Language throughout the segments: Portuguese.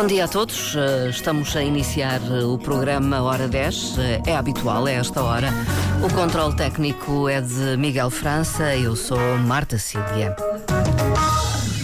Bom dia a todos. Eh, estamos a iniciar eh, o programa Hora 10. Eh, é habitual, é esta hora. O controle técnico é de Miguel França. Eu sou Marta Cília.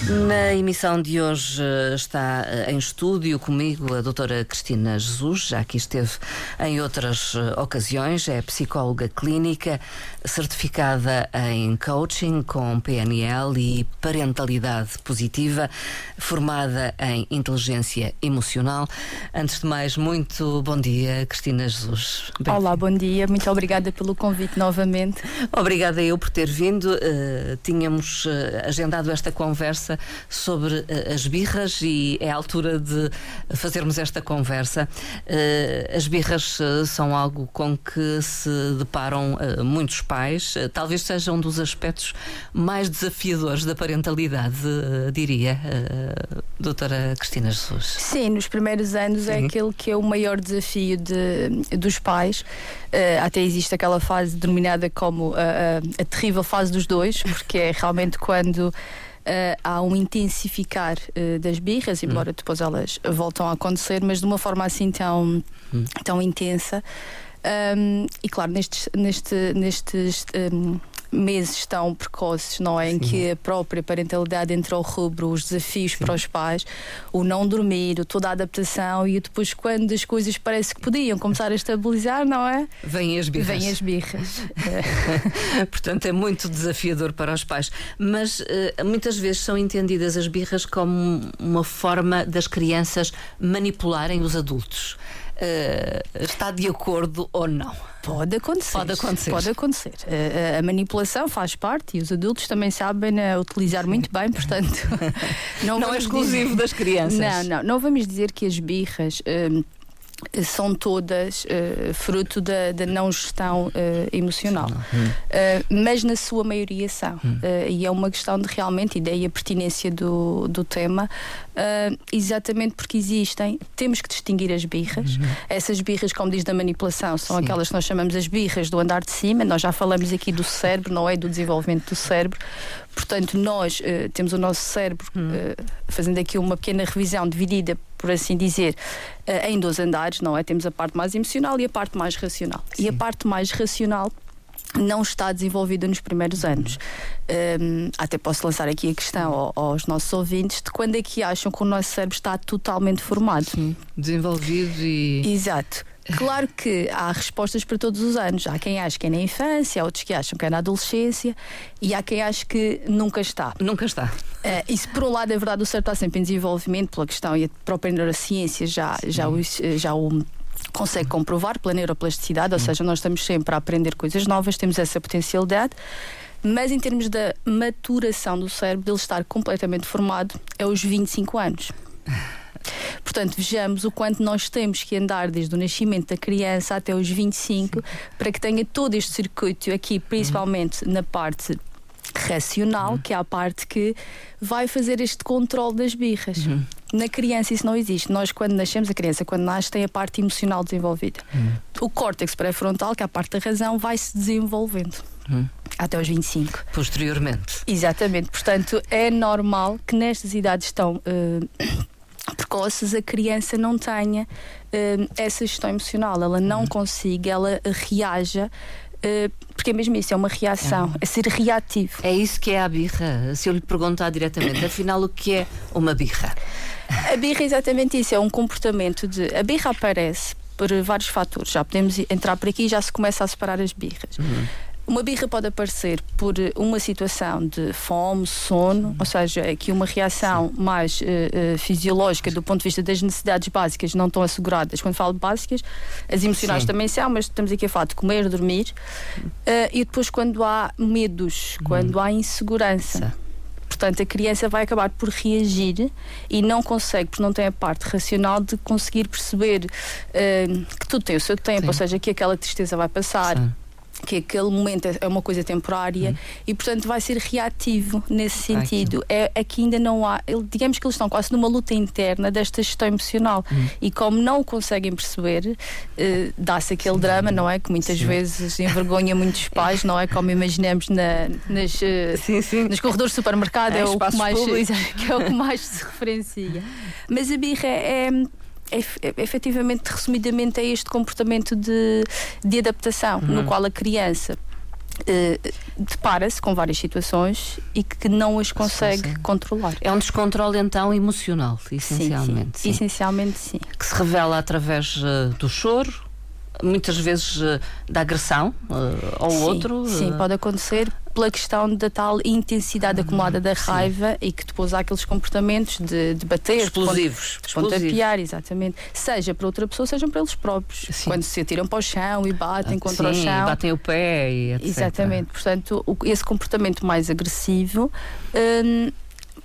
Na emissão de hoje está em estúdio comigo a doutora Cristina Jesus, já que esteve em outras ocasiões, é psicóloga clínica, certificada em coaching com PNL e parentalidade positiva, formada em inteligência emocional. Antes de mais, muito bom dia, Cristina Jesus. Bem Olá, bom dia, muito obrigada pelo convite novamente. Obrigada eu por ter vindo. Uh, tínhamos agendado esta conversa sobre uh, as birras e é a altura de fazermos esta conversa. Uh, as birras uh, são algo com que se deparam muitos pais, talvez seja um dos aspectos mais desafiadores da parentalidade, diria, doutora Cristina Jesus. Sim, nos primeiros anos é aquele que é o maior desafio de, dos pais. até existe aquela fase denominada como a, a, a terrível fase dos dois, porque é realmente quando uh, há um intensificar uh, das birras, embora hum. depois elas voltam a acontecer, mas de uma forma assim tão, hum. tão intensa. Um, e claro, nestes, neste, nestes um, meses tão precoces, não é? Em que a própria parentalidade entra ao rubro, os desafios Sim. para os pais, o não dormir, toda a adaptação e depois quando as coisas parece que podiam começar a estabilizar, não é? Vêm as birras. Vêm as birras. Portanto, é muito desafiador para os pais. Mas uh, muitas vezes são entendidas as birras como uma forma das crianças manipularem os adultos uh, está de acordo ou não? Pode acontecer. Pode acontecer. Pode acontecer. Uh, a manipulação faz parte e os adultos também sabem uh, utilizar muito bem, portanto. não, não é exclusivo dizer... das crianças. Não, não. Não vamos dizer que as birras. Uh, são todas uh, fruto da, da, não gestão uh, emocional, uh, mas na sua maioria são. Hum. e é uma questão de realmente, e daí a pertinência do, do tema, exatamente porque existem, temos que distinguir as birras. Uhum. Essas birras, como diz da manipulação, são Sim. aquelas que nós chamamos as birras do andar de cima. Nós já falamos aqui do cérebro, não é? Do desenvolvimento do cérebro. Portanto, nós temos o nosso cérebro, hum. fazendo aqui uma pequena revisão dividida por assim dizer, uh, em dois andares, não é? Temos a parte mais emocional e a parte mais racional. Sim. E a parte mais racional não está desenvolvida nos primeiros anos. Um, até posso lançar aqui a questão aos nossos ouvintes de quando é que acham que o nosso cérebro está totalmente formado. Sim, desenvolvido e. Exato. Claro que há respostas para todos os anos. Há quem acha que é na infância, há outros que acham que é na adolescência e há quem acha que nunca está. Nunca está. Uh, isso, por um lado, é verdade, o cérebro está sempre em desenvolvimento pela questão e a própria neurociência já, já, o, já o consegue comprovar pela neuroplasticidade, ou seja, nós estamos sempre a aprender coisas novas, temos essa potencialidade. Mas em termos da maturação do cérebro, dele estar completamente formado, é aos 25 anos. Portanto, vejamos o quanto nós temos que andar desde o nascimento da criança até os 25 para que tenha todo este circuito aqui, principalmente uhum. na parte racional, uhum. que é a parte que vai fazer este controle das birras. Uhum. Na criança isso não existe. Nós, quando nascemos, a criança, quando nasce, tem a parte emocional desenvolvida. Uhum. O córtex pré-frontal, que é a parte da razão, vai se desenvolvendo. Uhum. Até aos 25. Posteriormente. Exatamente. Portanto, é normal que nestas idades tão uh, precoces a criança não tenha uh, essa gestão emocional, ela não uhum. consiga, ela reaja. Uh, porque é mesmo isso, é uma reação, é. é ser reativo. É isso que é a birra. Se eu lhe perguntar diretamente, afinal, o que é uma birra? A birra é exatamente isso, é um comportamento de. A birra aparece por vários fatores. Já podemos entrar por aqui e já se começa a separar as birras. Uhum. Uma birra pode aparecer por uma situação de fome, sono, ou seja, aqui uma reação Sim. mais uh, uh, fisiológica do ponto de vista das necessidades básicas não estão asseguradas. Quando falo de básicas, as emocionais Sim. também são, mas estamos aqui a falar de comer, dormir. Uh, e depois, quando há medos, quando hum. há insegurança. Sim. Portanto, a criança vai acabar por reagir e não consegue, porque não tem a parte racional de conseguir perceber que tudo tem o seu tempo, ou seja, que aquela tristeza vai passar. Sim que aquele momento é uma coisa temporária hum. e, portanto, vai ser reativo nesse sentido. É, aqui ainda não há, digamos que eles estão quase numa luta interna desta gestão emocional hum. e, como não conseguem perceber, eh, dá-se aquele sim. drama, não é? Que muitas sim. vezes envergonha muitos pais, não é? Como imaginamos na, nas, eh, sim, nos corredores do supermercado, é, é o que mais, que é o que mais se referencia. Mas a birra é, é é, efetivamente, resumidamente, é este comportamento de, de adaptação, uhum. no qual a criança Uh, depara-se com várias situações e que não as consegue sim, sim. controlar. É um descontrole então emocional, essencialmente. Sim, Essencialmente sim. Que se revela através uh, do choro, muitas vezes uh, da agressão ao outro. Sim, pode acontecer pela questão da tal intensidade acumulada da raiva Sim. e que depois há aqueles comportamentos de, de bater, explosivos, de, pontapear, exatamente. Seja para outra pessoa, seja para eles próprios. Sim. Quando se atiram para o chão e batem ah, contra Sim, o chão. batem o pé e etc. Exatamente. Portanto, o, esse comportamento mais agressivo hum,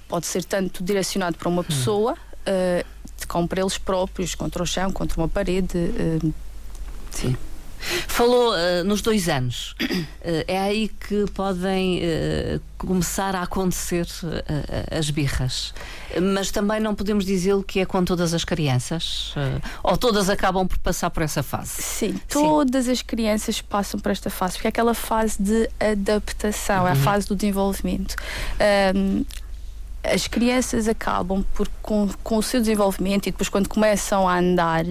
pode ser tanto direcionado para uma hum. pessoa, hum. uh, como para eles próprios, contra o chão, contra uma parede. Uh, Sim. Falou uh, nos dois anos. Uh, é aí que podem uh, começar a acontecer as birras. Mas também não podemos dizer que é com todas as crianças? ou todas acabam por passar por essa fase? Sim, todas Sim. as crianças passam por esta fase, porque é aquela fase de adaptação, uhum. é a uhum. fase do desenvolvimento. Um, as crianças acabam por, com, com o seu desenvolvimento e depois quando começam a andar,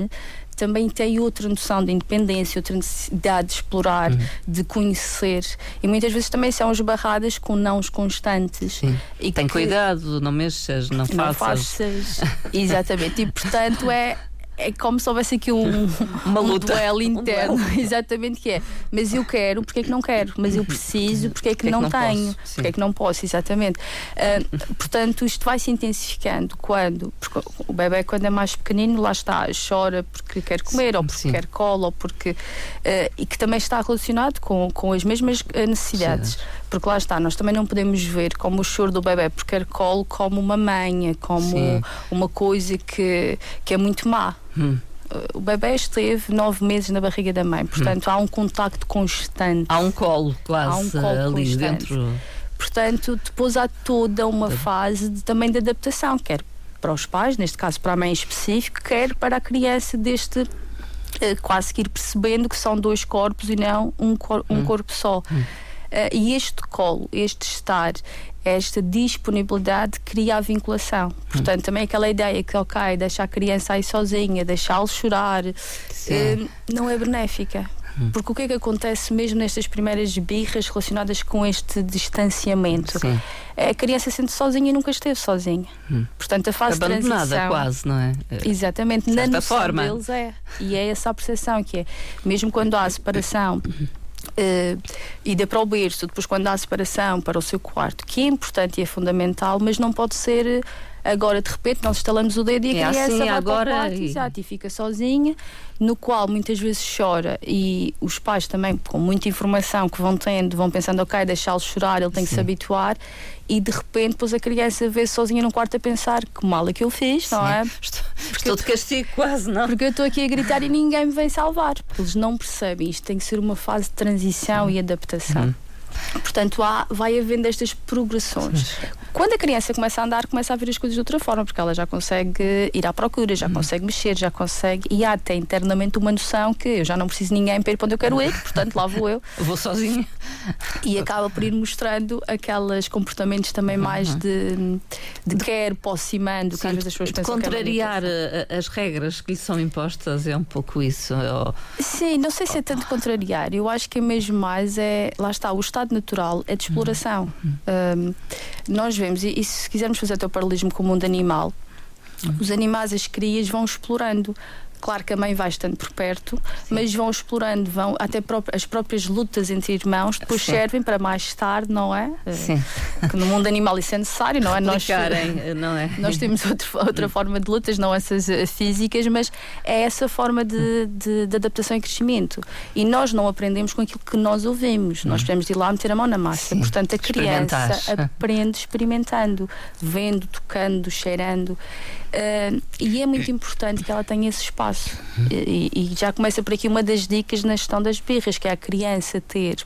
também têm outra noção de independência, outra necessidade de explorar, uhum. de conhecer. E muitas vezes também são esbarradas com nãos constantes. Sim. E Tem que... cuidado, não mexas, não faças. Não faças. Exatamente. E portanto é é como se houvesse aqui um, Uma um duelo interno, um exatamente que é. Mas eu quero, porque é que não quero? Mas eu preciso, porque é que, porque não, é que não tenho? Posso? Porque é que não posso, exatamente. Uh, portanto, isto vai se intensificando quando porque o bebê, quando é mais pequenino, lá está, chora porque quer comer, ou porque Sim. quer cola, ou porque. Uh, e que também está relacionado com, com as mesmas ah, necessidades. Sim. Porque lá está, nós também não podemos ver como o choro do bebê porque quer colo como uma manha, como Sim. uma coisa que, que é muito má. Hum. O bebê esteve nove meses na barriga da mãe, portanto hum. há um contacto constante. Há um colo quase há um colo ali constante. dentro. Portanto, depois há toda uma fase de, também de adaptação, quer para os pais, neste caso para a mãe em específico, quer para a criança deste eh, quase que ir percebendo que são dois corpos e não um, cor um hum. corpo só. Hum. Uh, e este colo, este estar, esta disponibilidade cria a vinculação. Portanto, também aquela ideia que, ok, deixar a criança aí sozinha, deixá-lo chorar, uh, não é benéfica. Hum. Porque o que é que acontece mesmo nestas primeiras birras relacionadas com este distanciamento? Sim. A criança sente sozinha e nunca esteve sozinha. Hum. Portanto, a fase Abandonada, de transição. quase, não é? Exatamente, de na noção forma. deles é. E é essa a percepção que é. Mesmo quando há separação Uh, ida para o berço, depois quando há separação para o seu quarto, que é importante e é fundamental, mas não pode ser agora de repente nós instalamos o dedo e a é criança assim, vai agora para o quarto e... Exato, e fica sozinha, no qual muitas vezes chora e os pais também com muita informação que vão tendo, vão pensando, ok, deixá-lo chorar, ele tem Sim. que se habituar e de repente depois a criança vê sozinha num quarto a pensar que mal é que eu fiz, não é? Estou, estou de castigo quase, não? Porque eu estou aqui a gritar e ninguém me vem salvar, porque eles não percebem. Isto tem que ser uma fase de transição e adaptação. Uhum. Portanto, há, vai havendo estas progressões. Quando a criança começa a andar, começa a ver as coisas de outra forma, porque ela já consegue ir à procura, já uhum. consegue mexer, já consegue. E há até internamente uma noção que eu já não preciso de ninguém para ir para onde eu quero ir, portanto lá vou eu. vou sozinho. E acaba por ir mostrando aqueles comportamentos também uhum. mais de, de quero, posso ir mando, que às vezes as pessoas pensam Contrariar que é as regras que lhe são impostas é um pouco isso. Ou... Sim, não sei se é tanto contrariar. Eu acho que é mesmo mais é. Lá está, o estado natural é de exploração. Uhum. Um, nós vemos, e, e, se quisermos fazer até o paralelismo com o mundo animal, uhum. os animais, as crias, vão explorando. Claro que a mãe vai estando por perto, Sim. mas vão explorando, vão até as próprias lutas entre irmãos depois Sim. servem para mais tarde, não é? Eh, Sim. Que no mundo animal isso é necessário, não é? Nós, não é? Nós temos outro, outra forma de lutas, não essas eh, físicas, mas é essa forma de, de, de, adaptação e crescimento. E nós não aprendemos com aquilo que nós ouvimos. Nós temos de ir lá meter a mão na massa. Sim. Portanto, a criança aprende experimentando, vendo, tocando, cheirando. Uh, e é muito importante que ela tenha esse espaço espaço. E, e já começa por aqui uma das dicas na gestão das birras, que é a criança ter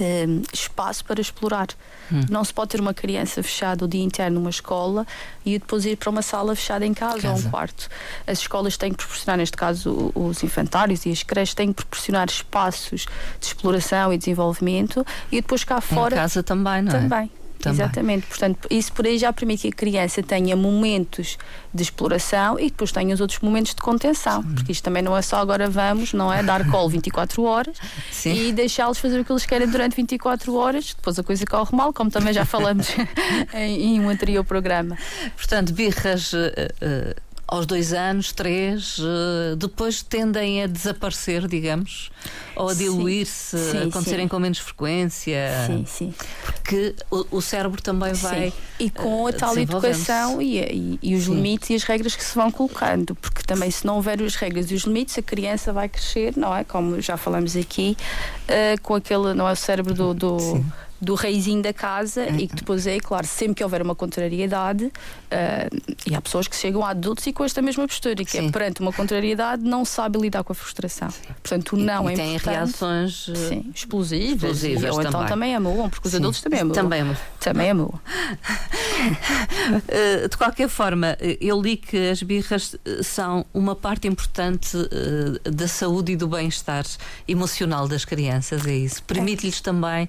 um, espaço para explorar. Hum. Não se pode ter uma criança fechada o dia inteiro numa escola e depois ir para uma sala fechada em casa, casa. ou um quarto. As escolas têm que proporcionar, neste caso, os infantários e as creches têm que proporcionar espaços de exploração e desenvolvimento e depois cá fora. Em casa também, não é? Também. Também. Exatamente, portanto, isso por aí já permite que a criança tenha momentos de exploração e depois tenha os outros momentos de contenção, Sim. porque isto também não é só agora vamos, não é? Dar colo 24 horas Sim. e deixá-los fazer o que eles querem durante 24 horas, depois a coisa corre mal, como também já falamos em, em, um anterior programa. Portanto, birras. Uh, uh aos dois anos, três, uh, depois tendem a desaparecer, digamos, ou a diluir-se, a acontecerem sim. com menos frequência. Sim, sim. Porque o, o cérebro também vai. Sim. E com a uh, tal educação e, e, e os limites e as regras que se vão colocando, porque também se não houver as regras e os limites, a criança vai crescer, não é? Como já falamos aqui, uh, com aquele, não é o cérebro do, do do reizinho da casa uhum. e que depois é, claro, sempre que houver uma contrariedade, uh, e há pessoas que chegam a adultos e com esta mesma postura, que é Sim. é perante uma contrariedade não sabe lidar com a frustração. Portanto, o não e, e é tem reações uh, sim, explosivas, explosivas ou então também. então também amuam, porque os Sim. adultos também amuam. Também amuam. Também amuam. uh, de qualquer forma, eu li que as birras são uma parte importante da saúde e do bem-estar emocional das crianças, é isso. Permite-lhes também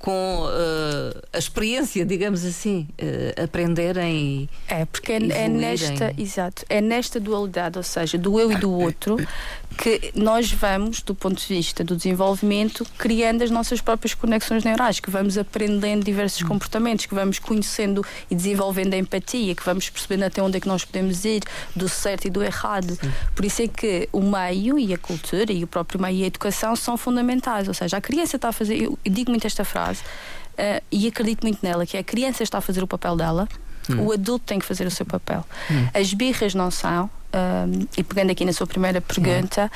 com uh, a experiência, digamos assim, uh, aprenderem É, porque é, é, nesta, exato, é nesta dualidade, ou seja, do eu e do outro, que nós vamos, do ponto de vista do desenvolvimento, criando as nossas próprias conexões neurais, que vamos aprendendo diversos comportamentos, que vamos conhecendo e desenvolvendo a empatia, que vamos percebendo até onde é que nós podemos ir, do certo e do errado. Sim. Por isso é que o meio e a cultura e o próprio meio e a educação são fundamentais, ou seja, a criança está a fazer, eu digo muito esta frase, frase, uh, e acredito muito nela, que a criança está a fazer o papel dela, hum. o adulto tem que fazer o seu papel. Hum. As birras não são, um, e pegando aqui na sua primeira pergunta,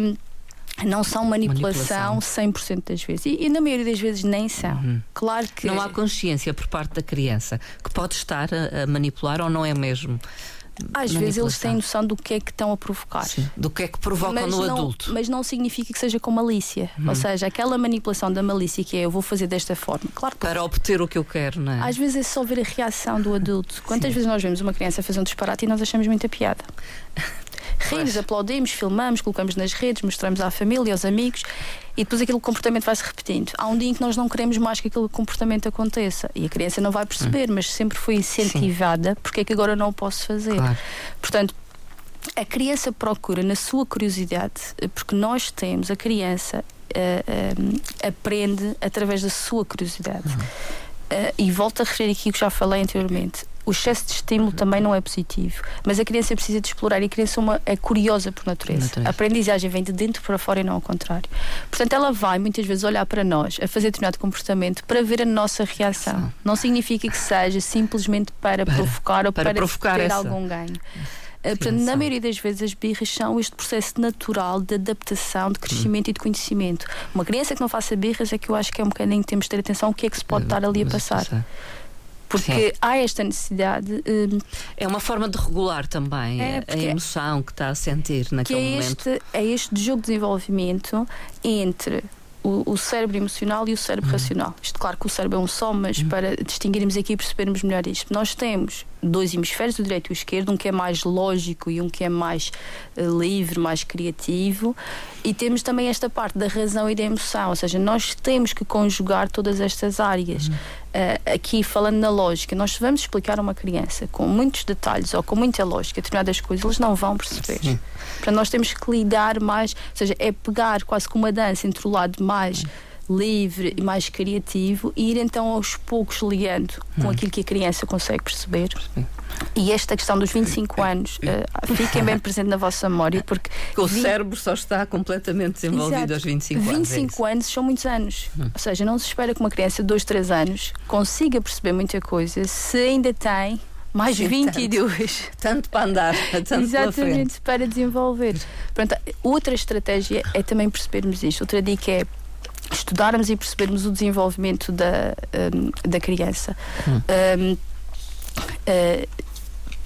um, não são manipulação, manipulação. 100% das vezes. E, e, na maioria das vezes nem são. Uhum. Claro que. Não há consciência por parte da criança que pode estar a, a manipular ou não é mesmo? Às vezes eles têm noção do que é que estão a provocar. Sim, do que é que provocam mas no não, adulto. Mas não significa que seja com malícia. Hum. Ou seja, aquela manipulação da malícia que é eu vou fazer desta forma. Claro que Para obter o que eu quero, não é? Às vezes é só ver a reação do adulto. Quantas Sim. vezes nós vemos uma criança fazer um disparate e nós achamos muita piada? rimos, aplaudimos, filmamos, colocamos nas redes, mostramos à família, aos amigos e depois aquele comportamento vai se repetindo. Há um dia em que nós não queremos mais que aquele comportamento aconteça e a criança não vai perceber, hum. mas sempre foi incentivada, Sim. porque é que agora não o posso fazer? Claro. Portanto, a criança procura na sua curiosidade, porque nós temos, a criança uh, aprende através da sua curiosidade. Uhum. Uh, e volto a referir aqui o que já falei anteriormente o excesso de estímulo também não é positivo, mas a criança precisa de explorar e a criança é, uma, é curiosa por natureza. natureza. A aprendizagem vem de dentro para fora e não ao contrário. Portanto, ela vai muitas vezes olhar para nós, a fazer determinado comportamento para ver a nossa reação. Sim. Não significa que seja simplesmente para, para provocar ou para, para provocar ter essa. algum ganho. Eh, portanto, na maioria das vezes as birras são este processo natural de adaptação, de crescimento hum. e de conhecimento. Uma criança que não faça birras é que eu acho que é um bocadinho que temos de ter atenção o que é que se pode é, estar ali a passar. passar porque Sim. há esta necessidade. Um, é uma forma de regular também é, a emoção que está a sentir naquele que é momento. Este, é este jogo de desenvolvimento entre o, o cérebro emocional e o cérebro uhum. racional. Isto, claro que o cérebro é um só, mas uhum. para distinguirmos aqui e percebermos melhor isto, nós temos dois hemisférios, o direito e o esquerdo, um que é mais lógico e um que é mais uh, livre, mais criativo, e temos também esta parte da razão e da emoção, ou seja, nós temos que conjugar todas estas áreas. Uhum. Uh, aqui falando na lógica, nós vamos explicar a uma criança com muitos detalhes ou com muita lógica determinadas coisas, eles não vão perceber. Sim. Portanto, nós temos que lidar mais, ou seja, é pegar quase como uma dança entre o lado mais. Livre e mais criativo e ir então aos poucos ligando com hum. aquilo que a criança consegue perceber. E esta questão dos 25 anos, uh, fiquem bem presente na vossa memória, porque. O cérebro só está completamente desenvolvido Exato. aos 25 anos. 25 é anos são muitos anos. Hum. Ou seja, não se espera que uma criança de 2, 3 anos consiga perceber muita coisa se ainda tem mais Sim, 22. Tanto, tanto para andar, tanto Exatamente, para desenvolver. Pronto, outra estratégia é também percebermos isto. Outra dica é estudarmos e percebermos o desenvolvimento da, um, da criança. Hum. Um, uh,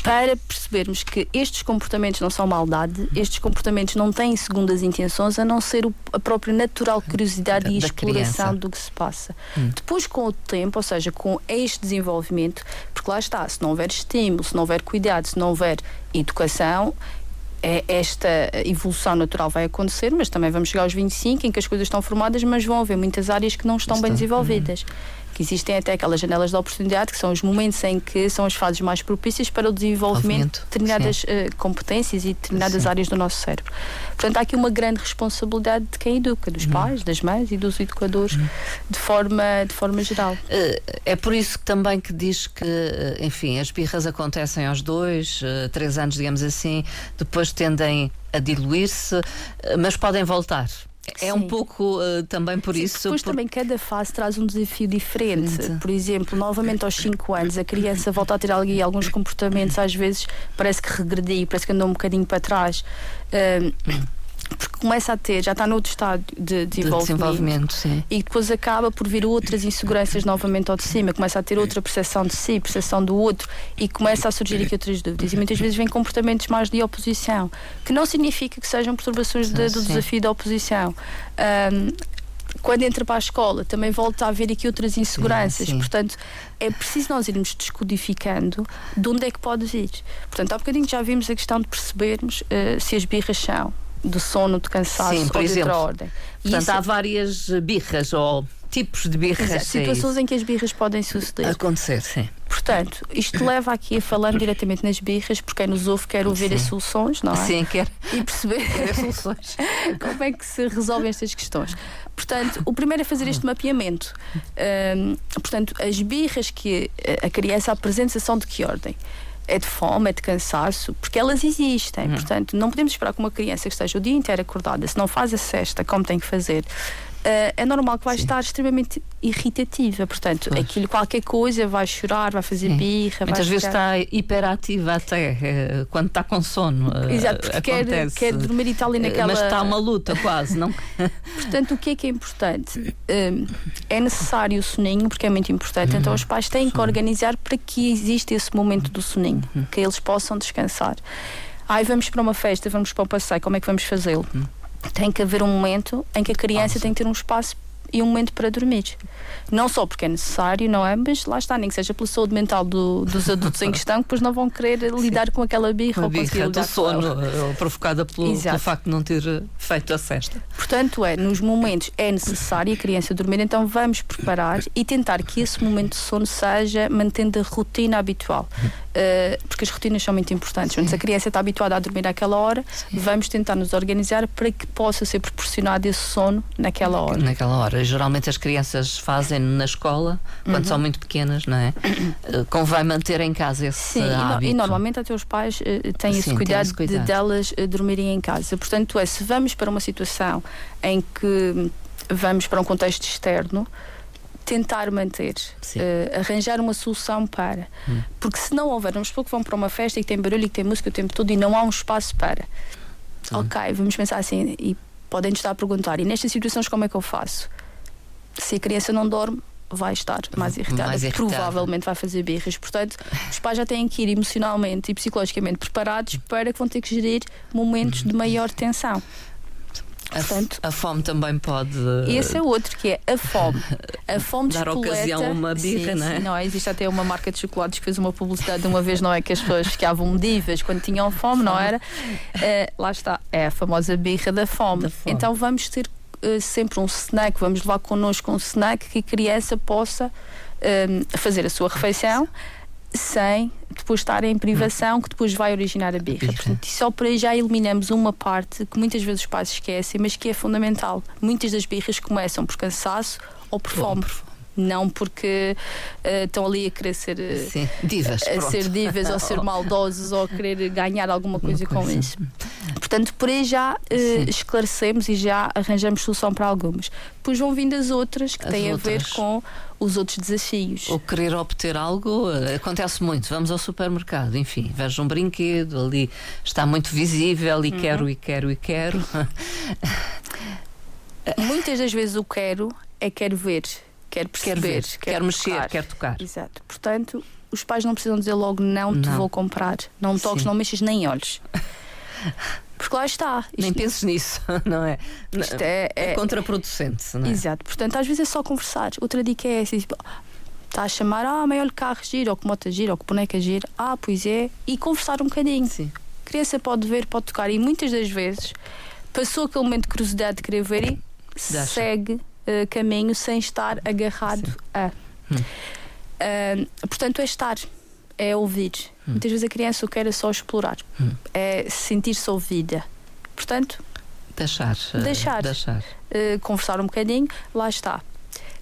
para percebermos que estes comportamentos não são maldade, estes comportamentos não têm segundas intenções, a não ser o, a própria natural curiosidade da, e exploração criança. do que se passa. Hum. Depois, com o tempo, ou seja, com este desenvolvimento, porque lá está, se não houver estímulo, se não houver cuidado, se não houver educação, esta evolução natural vai acontecer, mas também vamos chegar aos 25 em que as coisas estão formadas, mas vão haver muitas áreas que não estão bem desenvolvidas. Hum que existem até aquelas janelas de oportunidade, que são os momentos em que são as fases mais propícias para o desenvolvimento de determinadas uh, competências e determinadas sim. áreas do nosso cérebro. Portanto, há aqui uma grande responsabilidade de quem educa, dos hum. pais, das mães e dos educadores, hum. de, forma, de forma geral. Uh, é por isso que também que diz que, eh, enfim, as birras acontecem aos dois, três anos, digamos assim, depois tendem a diluir-se, mas podem voltar. É Sim. um pouco uh, também por Sim, isso. Depois por... também cada fase traz um desafio diferente. Por exemplo, novamente aos 5 anos, a criança volta a ter ali alguns comportamentos, às vezes parece que regrediu, parece que andou um bocadinho para trás. Uh, porque começa a ter, já está no outro estado de, de, de desenvolvimento, e depois acaba por vir outras inseguranças novamente ao de cima, começa a ter outra percepção de si, percepção do outro e começa a surgir aqui outras dúvidas. E muitas vezes vem comportamentos mais de oposição, que não significa que sejam perturbações de, do desafio da oposição. Um, quando entra para a escola também volta a haver aqui outras inseguranças. Sim, sim. Portanto, é preciso nós irmos descodificando de onde é que pode vir. Portanto, há bocadinho já vimos a questão de percebermos uh, se as birras são de sono, de cansaço Sim, por ou exemplo. de outra ordem. Portanto, há várias birras ou tipos de birras. Exato, situações em que as birras podem suceder. Acontecer, sim. Portanto, isto leva aqui a falando diretamente nas birras, porque quem nos ouve quer ouvir sim. as soluções, não é? Sim, quer. E perceber as soluções. como é que se resolvem estas questões. Portanto, o primeiro é fazer este mapeamento. Um, portanto, as birras que a criança apresenta são de que ordem? É de fome, é de cansaço, porque elas existem. Uhum. Portanto, não podemos esperar que uma criança que esteja o dia inteiro acordada, se não faz a cesta como tem que fazer, é normal que vai Sim. estar extremamente irritativa. Portanto, aquilo, qualquer coisa, vai chorar, vai fazer Sim. birra. Muitas vezes está hiperativa até uh, quando está com sono. Uh, Exato, porque quer, quer, dormir e está ali naquela. Mas está uma luta quase, não? Portanto, o que é que é importante? é necessário o soninho, porque é muito importante. Uhum. Então, os pais têm que organizar para que exista esse momento do soninho, uhum. que eles possam descansar. Ai, vamos para uma festa, vamos para o passeio, como é que vamos fazê-lo? Tem que haver um momento em que a criança ah, tem que ter um espaço e um momento para dormir. Não só porque é necessário, não é? Mas lá está, nem que seja pela saúde mental do, dos adultos em questão, que depois não vão querer lidar com aquela birra ou birra do sono provocada pelo, pelo, facto de não ter feito a cesta. Portanto, é, nos momentos é necessário a criança dormir, então vamos preparar e tentar que esse momento de sono seja mantendo a rotina habitual. Uh, porque as rotinas são muito importantes. Se a criança está habituada a dormir àquela hora, Sim. vamos tentar nos organizar para que possa ser proporcionado esse sono naquela hora. Naquela hora geralmente as crianças fazem na escola, quando uhum. são muito pequenas, não é? Uh, convém manter em casa esse Sim, hábito. E, e normalmente até os pais uh, têm, Sim, esse cuidado esse cuidado de delas uh, dormirem em casa. Portanto, é, se vamos para uma situação em que vamos para um contexto externo, tentar manter, uh, arranjar uma solução para. Hum. Porque se não houver, vamos supor que vão para uma festa e que tem barulho e que tem música o tempo todo e não há um espaço para. Sim. Ok, vamos pensar assim, e podem estar a perguntar, e nestas situações como é que eu faço? se a criança não dorme, vai estar mais irritada, mais irritada. provavelmente vai fazer birras. Portanto, os pais já têm que ir emocionalmente e psicologicamente preparados para que vão ter que gerir momentos de maior tensão. Portanto, a, fome também pode. Esse é outro, que é a fome. A fome Dar ocasião a uma birra, sim, não é? Sim, não, existe até uma marca de chocolates que fez uma publicidade de uma vez, não é? Que as pessoas ficavam medivas quando tinham fome, não era? Uh, lá está, é a famosa birra da fome. da fome. Então vamos ter uh, sempre um snack, vamos levar connosco um snack que a criança possa uh, fazer a sua refeição sem depois estar em privação que depois vai originar a birra. Portanto, só por aí já eliminamos uma parte que muitas vezes os pais esquecem, mas que é fundamental. Muitas das birras começam por cansaço ou por fome. Bom, não porque uh, estão ali a querer ser uh, Sim, divas, a, ser divas ou ser maldosos ou a querer ganhar alguma coisa, coisa. com isso. Portanto, por aí já uh, esclarecemos e já arranjamos solução para algumas. Depois vão vindo as outras que as têm outras. a ver com os outros desafios. Ou querer obter algo, acontece muito. Vamos ao supermercado, enfim, vejo um brinquedo ali, está muito visível e uhum. quero, e quero, e quero. Muitas das vezes o quero é quero ver quer perceber, quer, quer, quer mexer, quer tocar. Exato. Portanto, os pais não precisam dizer logo não, te Não. vou comprar. Não toques, Sim. não mexes nem olhos. Porque lá está. Isto, Nem penses nisso, não é? isto é, É é- contraproducente, não é? Exato. Portanto, às vezes é só conversar. Outra dica é essa. Tipo, está a chamar, ah, maior carro gira, ou que moto gira, ou que boneca gira. Ah, pois é. E conversar um bocadinho. Sim. A criança pode ver, pode tocar. E muitas das vezes passou aquele momento de curiosidade de querer ver e Deixa. segue eh, caminho sem estar agarrado a. Hum. Ah, portanto, é estar, é ouvir. Muitas vezes a criança o que quer é só explorar, Hum. é sentir-se ouvida. Portanto, Deixar. eh, Deixar. Deixar. eh, conversar um bocadinho, lá está.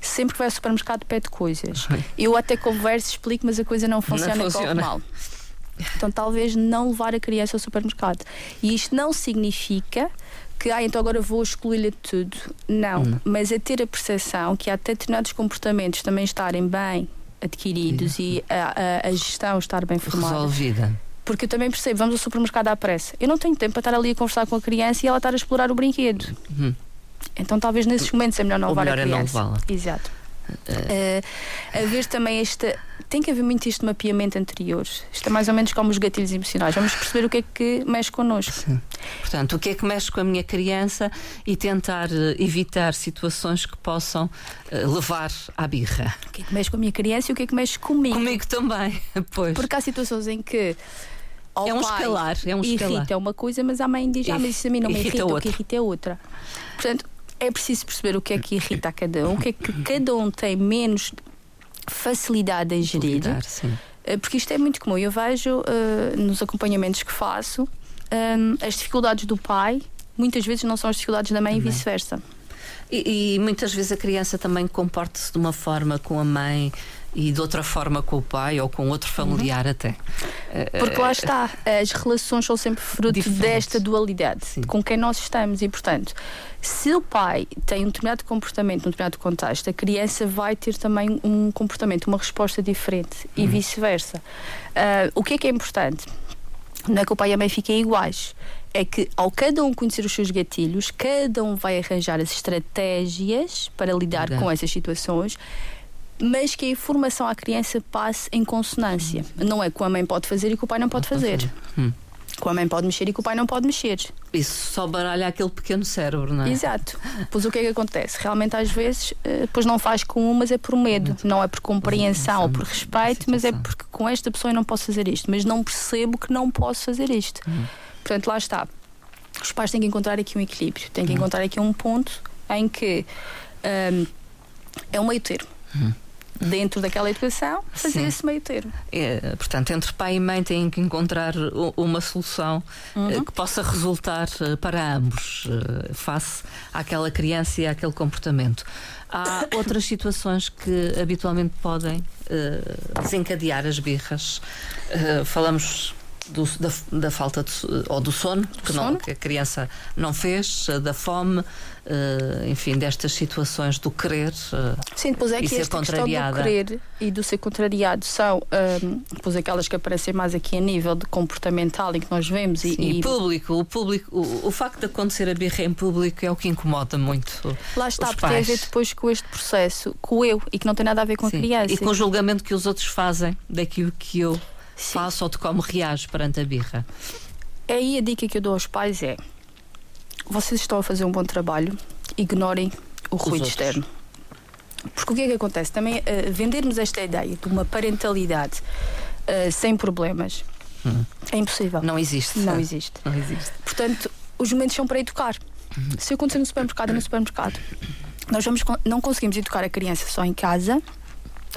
Sempre que vai ao supermercado pede coisas. Eu até converso, explico, mas a coisa não funciona, corre funciona. mal. Então talvez não levar a criança ao supermercado. E isto não significa que ah, então agora vou excluí-la de tudo. Não. Não. Mas é ter a percepção que há determinados comportamentos também estarem bem adquiridos e a, a- a gestão estar bem formada. Resolvida. Porque eu também percebo, vamos ao supermercado à pressa. Eu não tenho tempo para estar ali a conversar com a criança e ela estar a explorar o brinquedo. Uhum. Então talvez nesses momentos é melhor não levar melhor a é não criança. levá-la. Exato. Eh, haver também esta. Tem que haver muito este mapeamento anterior. Isto é mais ou menos como os gatilhos emocionais. Vamos perceber o que é que mexe connosco. Portanto, o que é que mexe com a minha criança e tentar eh, evitar situações que possam eh, levar à birra. O que é que mexe com a minha criança e o que é que mexe comigo. Comigo também, pois. Porque há situações em que. É um escalar, é um escalar. Irrita uma coisa, mas a mãe diz: Ah, mas isso a mim não me Irrita irrita, o que irrita é outra. Portanto, é preciso perceber o que é que irrita a cada um, o que é que cada um tem menos facilidade em gerir. Lidar, sim. Eh, Porque isto é muito comum. Eu vejo eh, nos acompanhamentos que faço hum, as dificuldades do pai muitas vezes não são as dificuldades da mãe e vice-versa. E, e muitas vezes a criança também comporta-se de uma forma com a mãe e de outra forma com o pai ou com outro familiar até. Eh, Porque lá está, as relações são sempre fruto Diferentes. desta dualidade Sim. com quem nós estamos e, portanto, se o pai tem um determinado comportamento num determinado contexto, a criança vai ter também um comportamento, uma resposta diferente e vice-versa. Ah, o que é que é importante? Não é que o pai e a mãe fiquem iguais. É que, ao cada um conhecer os seus gatilhos, cada um vai arranjar as estratégias para lidar Verdade. com essas situações, mas que a informação à criança passe em consonância. Não é que a mãe pode fazer e que o pai não pode fazer. Hum. Que a mãe pode mexer e que o pai não pode mexer. Isso só baralha aquele pequeno cérebro, não é? Exato. Pois o que é que acontece? Realmente, às vezes, eh, depois não faz com um, mas é por medo. Não é por compreensão ou por respeito, mas é porque com esta pessoa eu não posso fazer isto. Mas não percebo que não posso fazer isto. Portanto, lá está. Os pais têm que encontrar aqui um equilíbrio. Têm que encontrar aqui um ponto em que hum, é um meio termo. Dentro daquela educação, fazer Sim. esse meio termo. É, portanto, entre pai e mãe têm que encontrar uma solução Uhum. eh, que possa resultar eh, para ambos, eh, face àquela criança e àquele comportamento. Há outras situações que habitualmente podem desencadear as birras. Falamos do- da, da falta de, ou do sono, que, não- sono. que a criança não fez, da fome, eh, enfim, destas situações do querer. eh, Sim, depois é E que ser questão do contrariada. querer e do ser contrariado são hum, depois aquelas que aparecem mais aqui a nível de comportamental em que nós vemos e, Sim, e público, o público, o, o facto de acontecer a birra em público é o que incomoda muito. lá está, porque tem a ver pais. depois com este processo, com o eu e que não tem nada a ver com Sim. a criança. E com o julgamento que os outros fazem daquilo que eu Sim. faço ou de como reajo perante a birra. Aí a dica que eu dou aos pais é: vocês estão a fazer um bom trabalho, ignorem o ruído outros. externo. Porque o que é que acontece? Também eh, vendermos esta ideia de uma parentalidade eh, sem problemas é impossível. Hum. Não existe. Não existe. Não existe. Portanto, os momentos são para educar. Se acontecer no supermercado, é no supermercado. Nós vamos, não conseguimos educar a criança só em casa.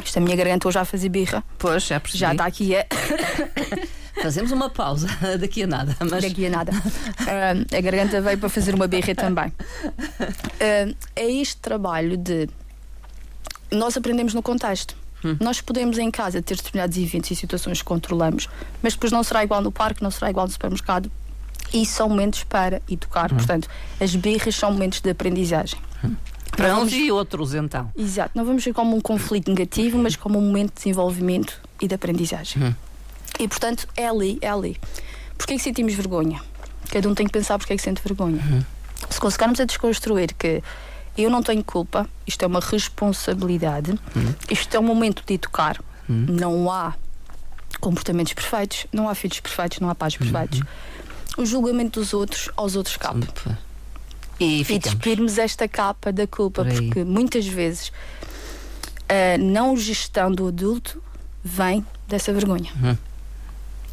Esta minha garganta hoje já a fazer birra. Pois, já percebi. Já está aqui a, Fazemos uma pausa daqui a nada. Mas daqui a nada. Ah, a garganta veio para fazer uma birra também. Ah, é este trabalho de nós aprendemos no contexto. Nós podemos em casa ter determinados eventos e situações que controlamos, mas depois não será igual no parque, não será igual no supermercado. E são momentos para educar. Portanto, as birras são momentos de aprendizagem. Para uns e outros, então. Exato, não vamos ver como um conflito negativo, mas como um momento de desenvolvimento e de aprendizagem. E portanto, é ali, é ali. Porquê é que sentimos vergonha? Cada um tem que pensar porque é que sente vergonha. Se conseguirmos a desconstruir que eu não tenho culpa, isto é uma responsabilidade, isto é um momento de educar, não há comportamentos perfeitos, não há filhos perfeitos, não há pais perfeitos. O julgamento dos outros, aos outros capa. E, e despirmos esta capa da culpa, por porque muitas vezes a não gestão do adulto vem dessa vergonha. Uhum.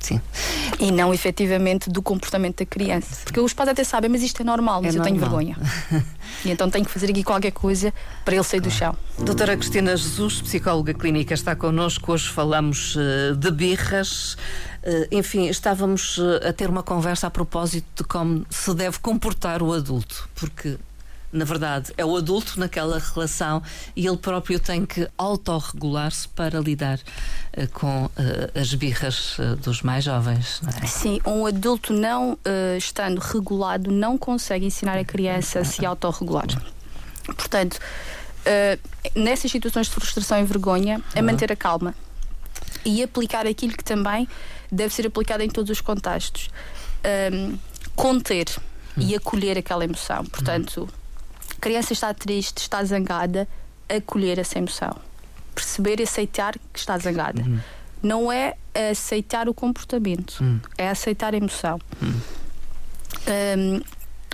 Sim. E não efetivamente do comportamento da criança. Sim. Porque os pais até sabem, mas isto é normal, mas é eu normal. tenho vergonha. e então tenho que fazer aqui qualquer coisa para ele sair do chão. Doutora Cristina Jesus, psicóloga clínica, está connosco. Hoje falamos uh, de birras. Uh, enfim, estávamos uh, a ter uma conversa a propósito de como se deve comportar o adulto, porque na verdade, é o adulto naquela relação e ele próprio tem que autorregular-se para lidar uh, com uh, as birras uh, dos mais jovens. É? Sim, um adulto não estando regulado não consegue ensinar a criança a se autorregular. Portanto, nessas situações de frustração e vergonha, é manter a calma e aplicar aquilo que também deve ser aplicado em todos os contextos. Um, conter e acolher aquela emoção. Portanto, criança está triste, está zangada, acolher essa emoção. Perceber e aceitar que está zangada. Uhum. Não é aceitar o comportamento, uhum. é aceitar a emoção. Uhum. Um,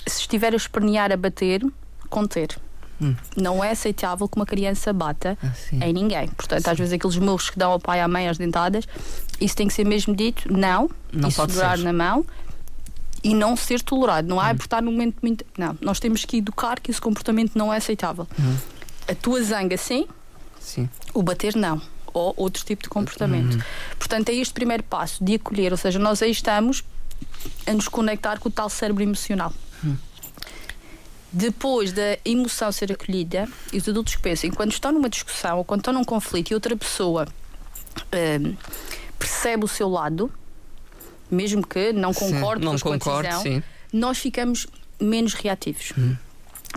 se estiver a espernear, a bater, conter. Hum. Não é aceitável que uma criança bata ah, em ninguém. Portanto, Sim. às vezes aqueles murros que dão ao pai e à mãe às dentadas, isso tem que ser mesmo dito, não, não e segurar ser. na mão e não ser tolerado. Não há uhum. por estar no momento muito. Não, nós temos que educar que esse comportamento não é aceitável. Uhum. A tua zanga, sim, sim, o bater, não. Ou outro tipo de comportamento. Uhum. Portanto, é este primeiro passo de acolher, ou seja, nós aí estamos a nos conectar com o tal cérebro emocional. Uhum. Depois da emoção ser acolhida, e os adultos pensam, quando estão numa discussão ou quando estão num conflito e outra pessoa hum, percebe o seu lado, mesmo que não concorde sim, não com a decisão, sim. nós ficamos menos reativos. Hum.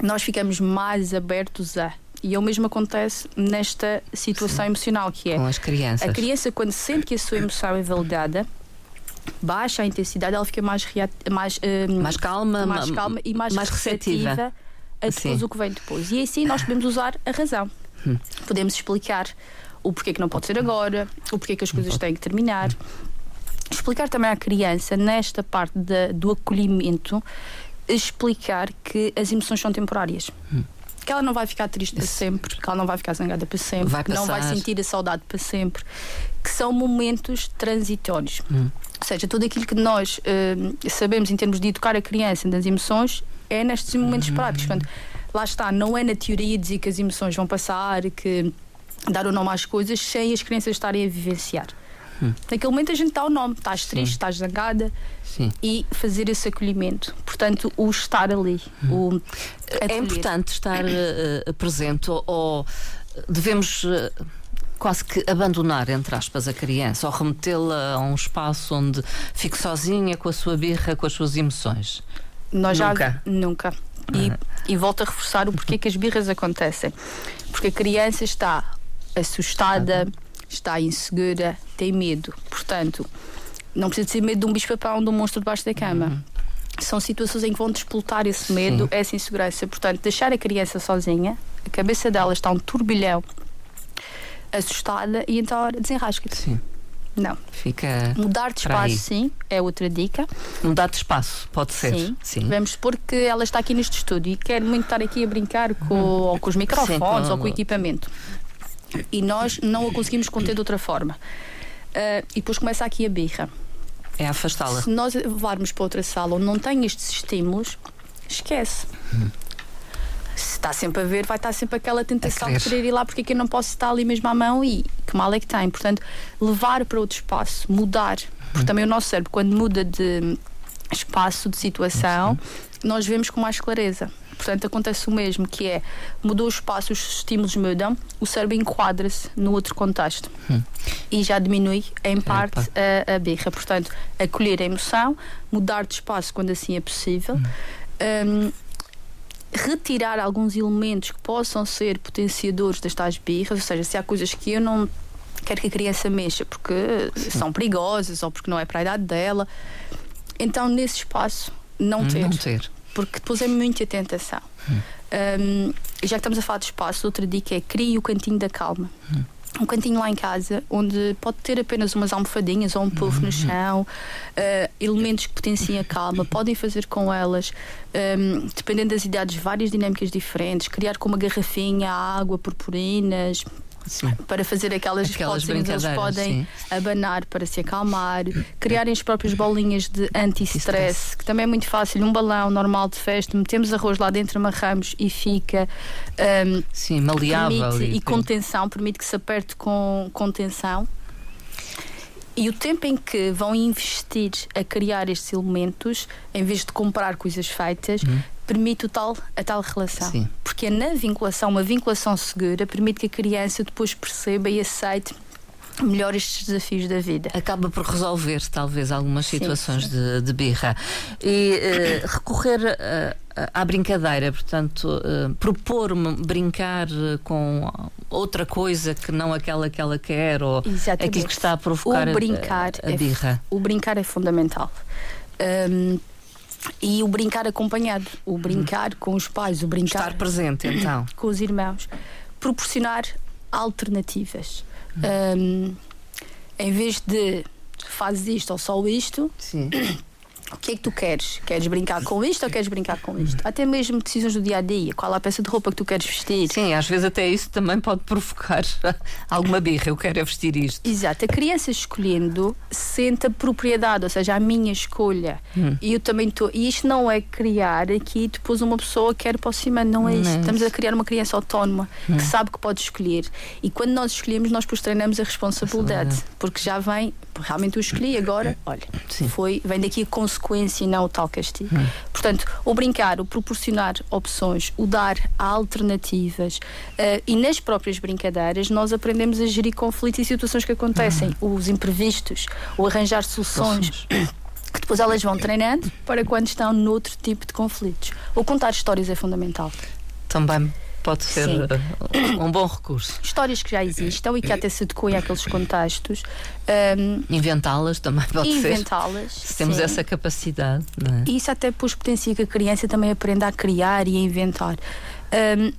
Nós ficamos mais abertos a. E é o mesmo acontece nesta situação sim. emocional que é. Com as crianças. A criança, quando sente que a sua emoção é validada, baixa a intensidade, ela fica mais, mais, uh, mais calma, mais calma e mais, mais receptiva, receptiva a depois o que vem depois. E assim nós podemos usar a razão. Hum. Podemos explicar o porquê que não pode ser agora, o porquê que as coisas têm que terminar, explicar também à criança, nesta parte do acolhimento, explicar que as emoções são temporárias. Hum. Que ela não vai ficar triste para sempre, que ela não vai ficar zangada para sempre, vai que não vai sentir a saudade para sempre, que são momentos transitórios. Hum. Ou seja, tudo aquilo que nós uh, sabemos em termos de educar a criança das emoções é nestes momentos hum. práticos. Portanto, lá está, não é na teoria dizer que as emoções vão passar, que dar o nome às coisas sem as crianças estarem a vivenciar. Hum. Naquele momento a gente dá o nome, estás triste, estás zangada Sim. e fazer esse acolhimento. Portanto, o estar ali. Hum. O é importante estar uh, presente ou devemos. Uh, quase que abandonar, entre aspas, a criança ou remetê-la a um espaço onde fique sozinha com a sua birra, com as suas emoções? Nós nunca. já nunca. E, e volto a reforçar o porquê que as birras acontecem. Porque a criança está assustada, está insegura, tem medo. Portanto, não precisa ter medo de um bicho-papão, de um monstro debaixo da cama. Uhum. São situações em que vão despoltar esse medo, Sim. essa insegurança. Portanto, deixar a criança sozinha, a cabeça dela está um turbilhão, assustada, e então desenrasca-te. Sim. Não. Fica. Mudar de espaço, sim, é outra dica. Mudar de espaço, pode ser. Sim. sim. Vamos supor que ela está aqui neste estúdio e quer muito estar aqui a brincar com, ou com os microfones sim, ou com o equipamento e nós não a conseguimos conter de outra forma. Uh, e depois começa aqui a birra. É afastá-la. Se nós levarmos para outra sala onde não tem estes estímulos, esquece. Hum. Se está sempre a ver, vai estar sempre aquela tentação de querer ir lá porque é que eu não posso estar ali mesmo à mão e que mal é que tem. Portanto, levar para outro espaço, mudar. Porque hum. também o nosso cérebro, quando muda de espaço, de situação, nós vemos com mais clareza. Portanto, acontece o mesmo, que é mudou o espaço, os estímulos mudam, o cérebro enquadra-se no outro contexto hum. e já diminui em parte a, a birra. Portanto, acolher a emoção, mudar de espaço quando assim é possível. Hum. Um, retirar alguns elementos que possam ser potenciadores das tais birras, ou seja, se há coisas que eu não quero que a criança mexa porque são perigosas ou porque não é para a idade dela, então nesse espaço não ter. Não ter porque depois é muita tentação. Hum. Um, já que estamos a falar de espaço, outra dica é crie o cantinho da calma. Hum. um cantinho lá em casa onde pode ter apenas umas almofadinhas ou um puff uhum. no chão, uh, elementos que potenciem a calma, podem fazer com elas, um, dependendo das idades, várias dinâmicas diferentes, criar com uma garrafinha água, purpurinas, Sim. para fazer aquelas, aquelas brincadeiras eles podem sim. abanar para se acalmar, criarem as próprias bolinhas de anti-stress, que também é muito fácil. Um balão normal de festa, metemos arroz lá dentro, amarramos e fica. Um, sim, maleável. Permite, e, e contenção, permite que se aperte com contenção. E o tempo em que vão investir a criar estes elementos, em vez de comprar coisas feitas, uhum permite o tal, a tal relação. Sim. Porque é na vinculação, uma vinculação segura, permite que a criança depois perceba e aceite melhor estes desafios da vida. Acaba por resolver, talvez, algumas situações sim, sim. De, de, birra. E uh, recorrer uh, à brincadeira, portanto, uh, propor-me brincar com outra coisa que não aquela que ela quer ou Exatamente. aquilo que está a provocar o brincar a, a birra. É, o brincar é fundamental. Um, e o brincar acompanhado, o brincar com os pais, o brincar. Estar presente, então. Com os irmãos. Proporcionar alternativas. Um, em vez de fazes isto ou só isto. Sim o que é que tu queres? Queres brincar com isto ou queres brincar com isto? Até mesmo decisões do dia a dia. Qual é a peça de roupa que tu queres vestir? Sim, às vezes até isso também pode provocar alguma birra. Eu quero é vestir isto. Exato. A criança escolhendo sente a propriedade, ou seja, a minha escolha. Hum. E eu também estou. E isto não é criar aqui depois uma pessoa que quer cima, não é isso. Não. Estamos a criar uma criança autónoma hum. que sabe que pode escolher. E quando nós escolhemos, nós depois treinamos a responsabilidade. Porque já vem, realmente eu escolhi, agora, olha, Sim. foi, vem daqui a consequência consequência e não o tal castigo. Hum. Portanto, o brincar, o proporcionar opções, o dar alternativas uh, e nas próprias brincadeiras nós aprendemos a gerir conflitos e situações que acontecem, hum. os imprevistos, o arranjar soluções. que depois elas vão treinando para quando estão noutro tipo de conflitos. O contar histórias é fundamental. Também pode ser Sim. Eh, um bom recurso. Histórias que já existam e que até se adequem àqueles contextos. Um, inventá-las também pode inventá ser. Inventá-las. Se temos sim. essa capacidade. É? Isso até depois potencia que a criança também aprenda a criar e a inventar. Um,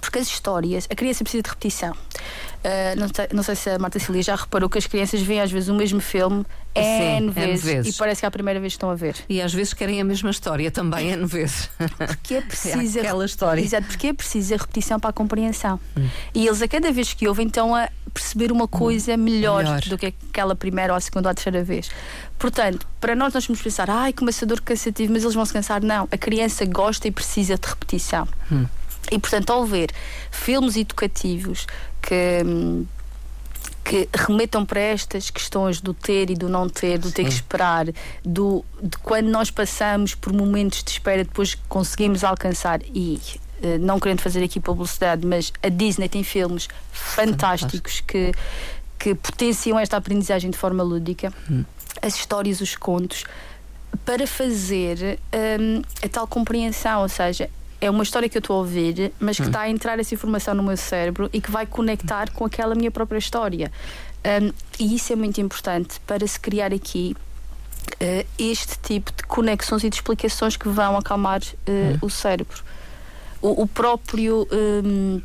porque as histórias, a criança precisa de repetição. Uh, não, sei, não, sei, se a Marta Cília já reparou que as crianças veem às vezes o mesmo filme N, vezes, N vezes, e parece que é a primeira vez que estão a ver. E às vezes querem a mesma história também N vezes. Porque é preciso. É aquela história. Exato, porque é preciso a repetição para a compreensão. Hum. E eles a cada vez que ouvem estão a perceber uma coisa hum. melhor, melhor, do que aquela primeira ou a segunda ou a terceira vez. Portanto, para nós nós vamos pensar, ai, que maçador cansativo, mas eles vão se cansar. Não, a criança gosta e precisa de repetição. Hum. E portanto, ao ver filmes educativos que que remetam para estas questões do ter e do não ter, do ter Sim. que esperar, do, de quando nós passamos por momentos de espera, depois conseguimos alcançar e eh, não querendo fazer aqui publicidade, mas a Disney tem filmes fantásticos que, que potenciam esta aprendizagem de forma lúdica, hum. as histórias, os contos, para fazer um, a tal compreensão, ou seja, é uma história que eu estou a ouvir, mas que hum. está a entrar essa informação no meu cérebro e que vai conectar com aquela minha própria história. Um, e isso é muito importante para se criar aqui uh, este tipo de conexões e de explicações que vão acalmar uh, hum. o cérebro. O, o próprio. Um,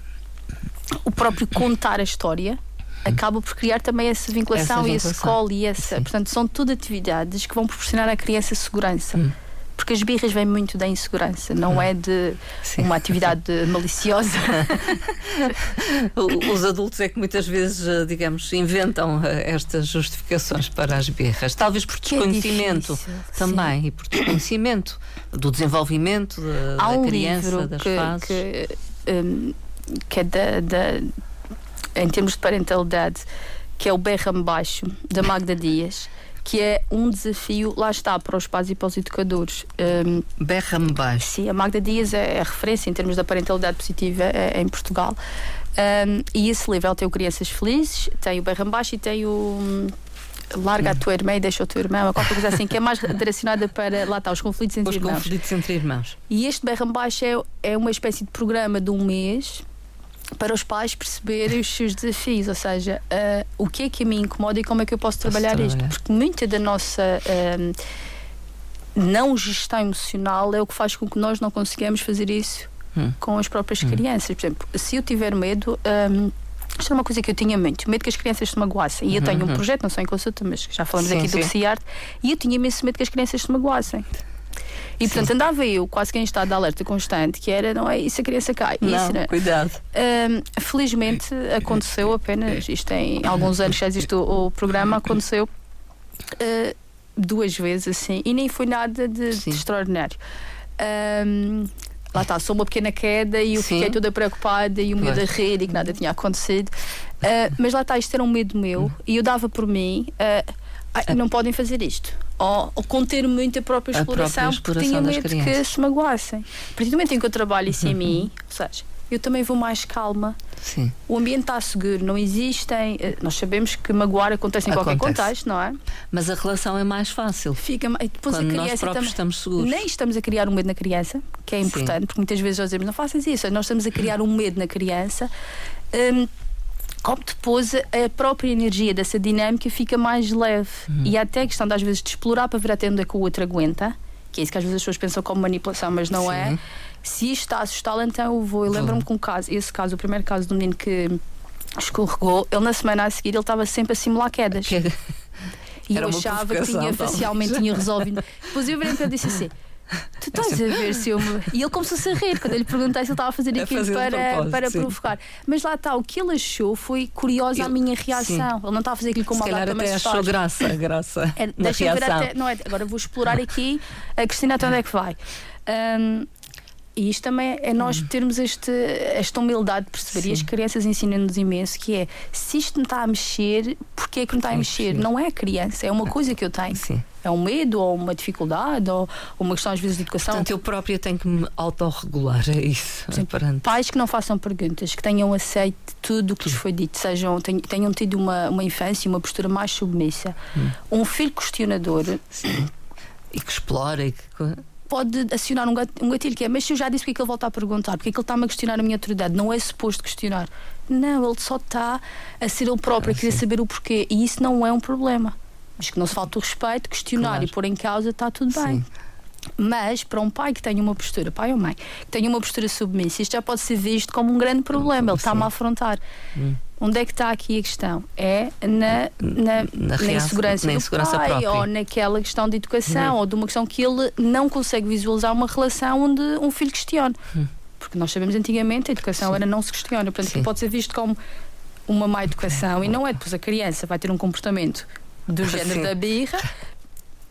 o próprio contar a história hum. acaba por criar também essa vinculação, essa vinculação. e esse colo e essa. Sim. Portanto, são tudo atividades que vão proporcionar à criança segurança. Hum porque as birras vêm muito da insegurança, não é de Sim. uma atividade maliciosa. Os adultos é que muitas vezes, eh, digamos, inventam eh, estas justificações para as birras, talvez por é desconhecimento é também Sim. e por desconhecimento do desenvolvimento de, da um criança, das que, fases. Que, um, que é da, da, em termos de parentalidade, que é o Berram Baixo, da Magda Dias que é um desafio, lá está, para os pais e para os educadores. Um, Berra-me baixo. Sim, a Magda Dias é a referência em termos da parentalidade positiva é, é em Portugal. Um, e esse livro tem o Crianças Felizes, tem o Berra-me baixo e tem o hum, larga a tua irmã e deixa o teu irmão, qualquer coisa assim, que é mais direcionada para, lá está, os conflitos entre os irmãos. Os conflitos entre irmãos. E este berra baixo é, é uma espécie de programa de um mês para os pais perceberem os seus desafios, ou seja, uh, o que é que me incomoda e como é que eu posso, posso trabalhar, trabalhar, isto, porque muita da nossa uh, não gestão emocional é o que faz com que nós não consigamos fazer isso hum. com as próprias hum. crianças. Por exemplo, se eu tiver medo, um, Isto era uma coisa que eu tinha muito, medo que as crianças se magoassem. E eu tenho um projeto, não só em consulta, mas já falamos Sim, aqui do sim. CIART, e eu tinha imenso medo que as crianças se magoassem. E portanto andava eu quase que em estado de alerta constante, que era, não é? E se a criança cai? E isso era- cuidado. Hum, felizmente aconteceu apenas, isto tem alguns anos já existe o, o programa, aconteceu uh, duas vezes assim, e nem foi nada de, de Sim. extraordinário. Hum, lá está, só uma pequena queda e eu Sim. fiquei toda preocupada e o medo a Pois. rir e que nada tinha acontecido. Uh, mas lá está, isto era um medo meu e eu dava por mim. uh, "Ai, não podem fazer isto. Ou, ou conter muito a própria A própria exploração, porque exploração tinha medo que crianças. se magoassem. A partir do momento em que eu trabalho isso em mim, ou seja, eu também vou mais calma, Sim. o ambiente está seguro, não existem. eh, Nós sabemos que magoar acontece em qualquer Acontece. contexto, não é? Mas a relação é mais fácil. Fica, ma- e depois Quando a nós criança próprios também. estamos seguros. Nem estamos a criar um medo na criança, que é Sim. importante, porque muitas vezes nós dizemos não faças isso, nós estamos a criar um medo na criança. hum, como depois a própria energia dessa dinâmica fica mais leve. Uhum. E até a questão de, às vezes de explorar para ver até onde é que o outro aguenta, que é isso que às vezes as pessoas pensam como manipulação, mas não é. Sim. Se isto está a assustá-lo, então eu vou. Eu lembro-me que um caso, esse caso, o primeiro caso do menino que escorregou, ele na semana a seguir ele estava sempre a simular quedas. Que- E Era eu achava que tinha facialmente tinha resolvido. Depois eu virei para ele e disse assim: Tu estás a ver se eu. E ele começou-se a rir quando eu lhe perguntei se ele estava a fazer A aquilo fazer para, para sim. provocar. Mas lá está, o que ele achou foi curiosa a minha reação. Ele não estava a fazer aquilo como Se a calhar até achou faz. graça, graça É, deixa eu ver reação. até, não é, agora vou explorar aqui a Cristina até onde é que vai. Hum, e isto também é nós Hum. termos este, esta humildade de perceber, e as crianças ensinam-nos imenso, que é se isto me está a mexer, porquê é que não está a mexer? mexer. Não é a criança, é uma coisa que eu tenho. Sim. É um medo, ou uma dificuldade, ou, ou uma questão às vezes de educação. Portanto, eu própria tenho que me autorregular, é isso. Sim. Pais que não façam perguntas, que tenham aceito tudo o que lhes foi dito, sejam, tenham, tido uma, uma infância uma postura mais submissa. Hum. Um filho questionador E que explora e que. Pode acionar um gat- gatilho que é, mas se eu já disse porque é que ele volta a perguntar, porque é que ele está-me a questionar a minha autoridade, não é suposto questionar. Não, ele só está a ser ele próprio, a querer saber o porquê, e isso não é um problema. Mas que não se falta o respeito, questionar Claro. e pôr em causa, está tudo bem. Sim. Mas para um pai que tenha uma postura, pai ou mãe, que tenha uma postura submissa, isto já pode ser visto como um grande problema. Ele está-me a afrontar. Hum. Onde é que está aqui a questão? É na, na, Na na reação- insegurança na do insegurança pai própria. Ou naquela questão de educação ou de uma questão que ele não consegue visualizar uma relação onde um filho questione. Porque nós sabemos antigamente a educação era não se questiona. Portanto. Sim. pode ser visto como uma má educação e não é. Depois a criança vai ter um comportamento do género Sim. da birra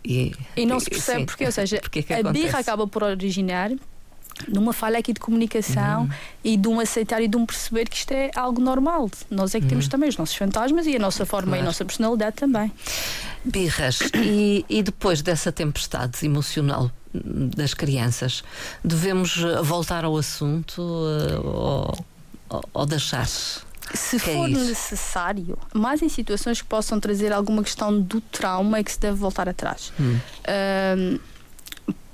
E, e não se percebe sim. porquê. Ou seja, Porquê que a acontece? birra acaba por originar numa falha aqui de comunicação Uhum. e de um aceitar e de um perceber que isto é algo normal. Nós é que temos também os nossos fantasmas e a nossa forma e a Uhum. Claro. nossa personalidade também. Birras. E, e depois dessa tempestade emocional hum, das crianças, devemos eh, voltar ao assunto eh, ou, ou, ou deixar? Se Que é for isso? necessário, mas em situações que possam trazer alguma questão do trauma é que se deve voltar atrás. Hum. Ahm,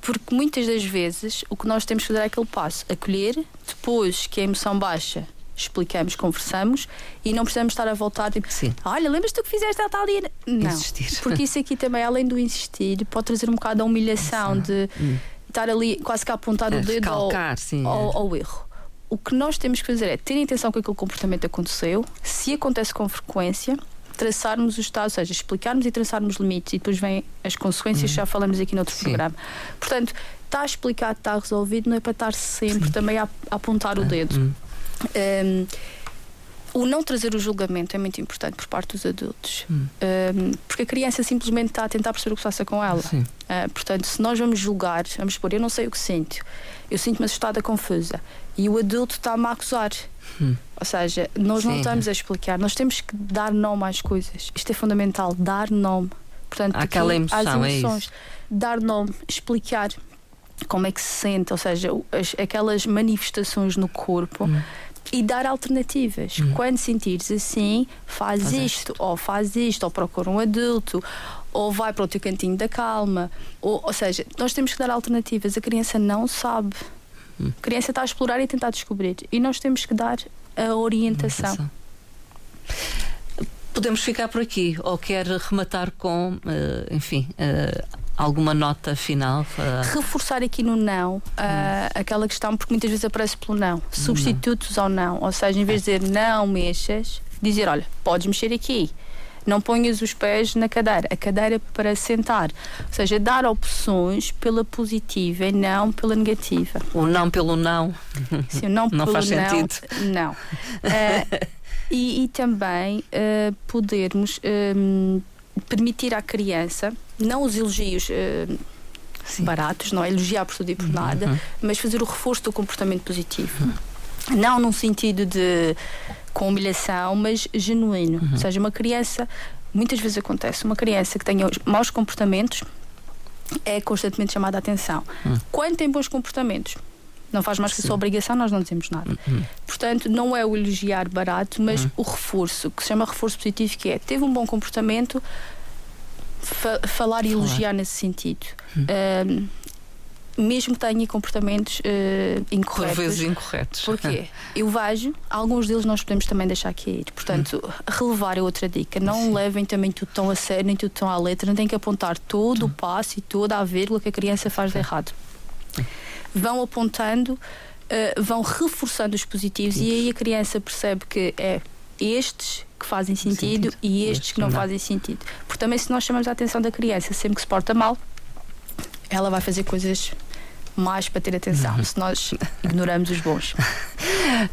porque muitas das vezes o que nós temos que fazer é aquele passo, acolher, depois que a emoção baixa, explicamos, conversamos e não precisamos estar a voltar tipo, Sim. olha, lembras-te do que fizeste a tal dia? Não. Insistir. Porque isso aqui também, além do insistir, pode trazer um bocado a humilhação de estar ali quase que a apontar A o dedo ao, recalcar, sim, ao, é. ao erro. O que nós temos que fazer é ter atenção que aquele comportamento aconteceu, se acontece com frequência, traçarmos o estado, ou seja, explicarmos e traçarmos limites e depois vêm as consequências, já falamos aqui noutro Uhum. Sim. programa. Portanto, está explicado, está resolvido, não é para estar sempre também a, a apontar o dedo. Hum. Um, o não trazer o julgamento é muito importante por parte dos adultos. Hum. Um, porque a criança simplesmente está a tentar perceber o que se passa com ela. Sim. Uh, portanto, se nós vamos julgar, vamos supor, eu não sei o que sinto, eu sinto-me assustada, confusa, e o adulto está-me a acusar. Hum. Ou seja, nós não Sim. estamos a explicar, nós temos que dar nome às coisas. Isto é fundamental, dar nome. Portanto, Àquela aqui, emoção, às é emoções, isso. dar nome, explicar como é que se sente, ou seja, as- aquelas manifestações no corpo. Hum. E dar alternativas. Quando sentires assim, faz, Faz isto, ou faz isto, ou procura um adulto, ou vai para o teu cantinho da calma. Ou, ou seja, nós temos que dar alternativas. A criança não sabe. Hum. A criança está a explorar e a tentar descobrir. E nós temos que dar a orientação. Podemos ficar por aqui ou quer rematar com, eh, enfim, eh, Alguma nota final? Reforçar aqui no não uh, aquela questão, porque muitas vezes aparece pelo não. Substitutos ao não. Ou seja, em vez de dizer não mexas, dizer: olha, podes mexer aqui. Não ponhas os pés na cadeira. A cadeira é para sentar. Ou seja, dar opções pela positiva e não pela negativa. O não pelo não. Sim, o não, não pelo faz não. Sentido. Não. Uh, e, e, também uh, podermos um, permitir à criança, não os elogios. Uh, baratos, não é elogiar por tudo e por uhum. nada, uhum. mas fazer o reforço do comportamento positivo. Uhum. Não num sentido de com humilhação, mas genuíno. Uhum. Ou seja, uma criança, muitas vezes acontece, uma criança que tenha maus comportamentos é constantemente chamada a atenção. Uhum. Quando tem bons comportamentos, não faz mais que a sua obrigação, nós não dizemos nada. Uhum. Portanto, não é o elogiar barato, mas uhum. o reforço, que se chama reforço positivo, que é teve um bom comportamento, fa falar e elogiar nesse sentido. Uhum mesmo que tenha comportamentos uh, incorretos. Por vezes incorretos. Porquê? Eu vejo, alguns deles nós podemos também deixar cair. Portanto, hum. relevar é outra dica. Não Sim. levem também tudo tão a sério, nem tudo tão à letra. Não tem que apontar todo hum. o passo e toda a vírgula que a criança faz de errado. Vão apontando, uh, vão reforçando os positivos Isso. e aí a criança percebe que é estes que fazem sentido, sentido. e estes que não, não fazem sentido. Porque também se nós chamamos a atenção da criança sempre que se porta mal, ela vai fazer coisas mais para ter atenção, uhum. se nós ignoramos os bons.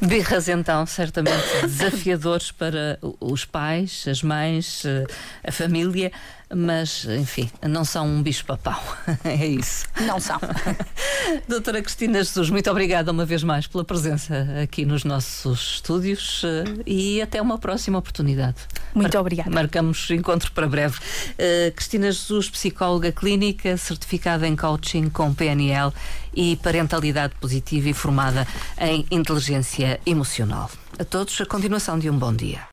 Birras, então, certamente desafiadores para os pais, as mães, eh, a família, mas, enfim, não são um bicho-papão. é isso. Não são. Doutora Cristina Jesus, muito obrigada uma vez mais pela presença aqui nos nossos estúdios eh, e até uma próxima oportunidade. Muito Mar obrigada. Marcamos encontro para breve. Uh, Cristina Jesus, psicóloga clínica, certificada em coaching com PNL e parentalidade positiva e formada em inteligência emocional. A todos, a continuação de um bom dia.